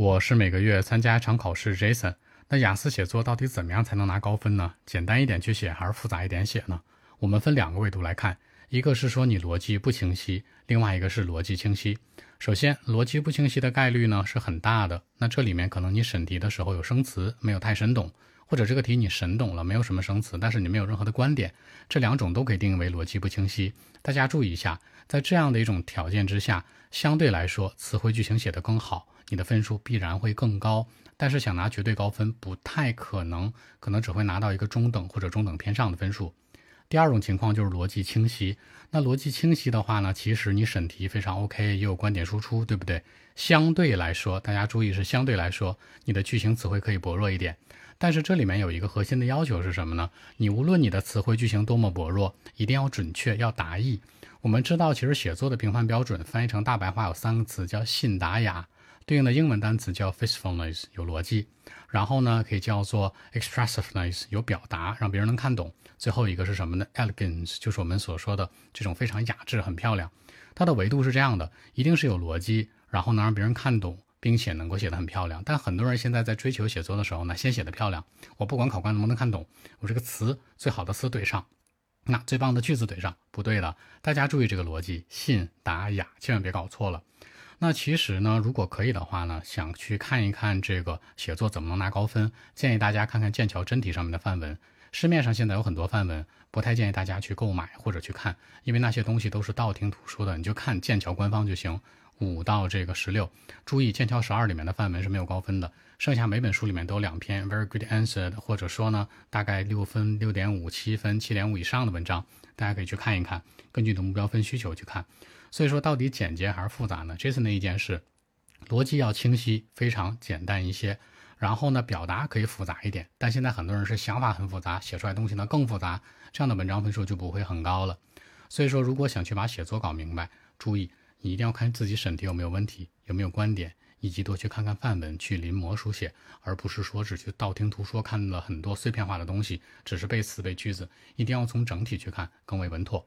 我是每个月参加一场考试，Jason。那雅思写作到底怎么样才能拿高分呢？简单一点去写还是复杂一点写呢？我们分两个维度来看，一个是说你逻辑不清晰，另外一个是逻辑清晰。首先，逻辑不清晰的概率呢是很大的。那这里面可能你审题的时候有生词没有太审懂，或者这个题你神懂了，没有什么生词，但是你没有任何的观点，这两种都可以定义为逻辑不清晰。大家注意一下，在这样的一种条件之下，相对来说词汇句型写得更好。你的分数必然会更高，但是想拿绝对高分不太可能，可能只会拿到一个中等或者中等偏上的分数。第二种情况就是逻辑清晰，那逻辑清晰的话呢，其实你审题非常 OK，也有观点输出，对不对？相对来说，大家注意是相对来说，你的句型词汇可以薄弱一点。但是这里面有一个核心的要求是什么呢？你无论你的词汇句型多么薄弱，一定要准确，要达意。我们知道，其实写作的评判标准翻译成大白话有三个词，叫信达雅。对应的英文单词叫 factfulness，有逻辑。然后呢，可以叫做 expressiveness，有表达，让别人能看懂。最后一个是什么呢？elegance，就是我们所说的这种非常雅致、很漂亮。它的维度是这样的，一定是有逻辑，然后能让别人看懂，并且能够写得很漂亮。但很多人现在在追求写作的时候呢，先写得漂亮。我不管考官能不能看懂，我这个词最好的词怼上，那最棒的句子怼上，不对的。大家注意这个逻辑，信达雅，千万别搞错了。那其实呢，如果可以的话呢，想去看一看这个写作怎么能拿高分，建议大家看看剑桥真题上面的范文。市面上现在有很多范文，不太建议大家去购买或者去看，因为那些东西都是道听途说的，你就看剑桥官方就行。五到这个十六，注意剑桥十二里面的范文是没有高分的，剩下每本书里面都有两篇 very good answer 或者说呢大概六分、六点五、七分、七点五以上的文章，大家可以去看一看，根据你的目标分需求去看。所以说，到底简洁还是复杂呢？Jason 的意见是，逻辑要清晰，非常简单一些。然后呢，表达可以复杂一点。但现在很多人是想法很复杂，写出来东西呢更复杂，这样的文章分数就不会很高了。所以说，如果想去把写作搞明白，注意你一定要看自己审题有没有问题，有没有观点，以及多去看看范文，去临摹书写，而不是说只去道听途说，看了很多碎片化的东西，只是背词背句子。一定要从整体去看，更为稳妥。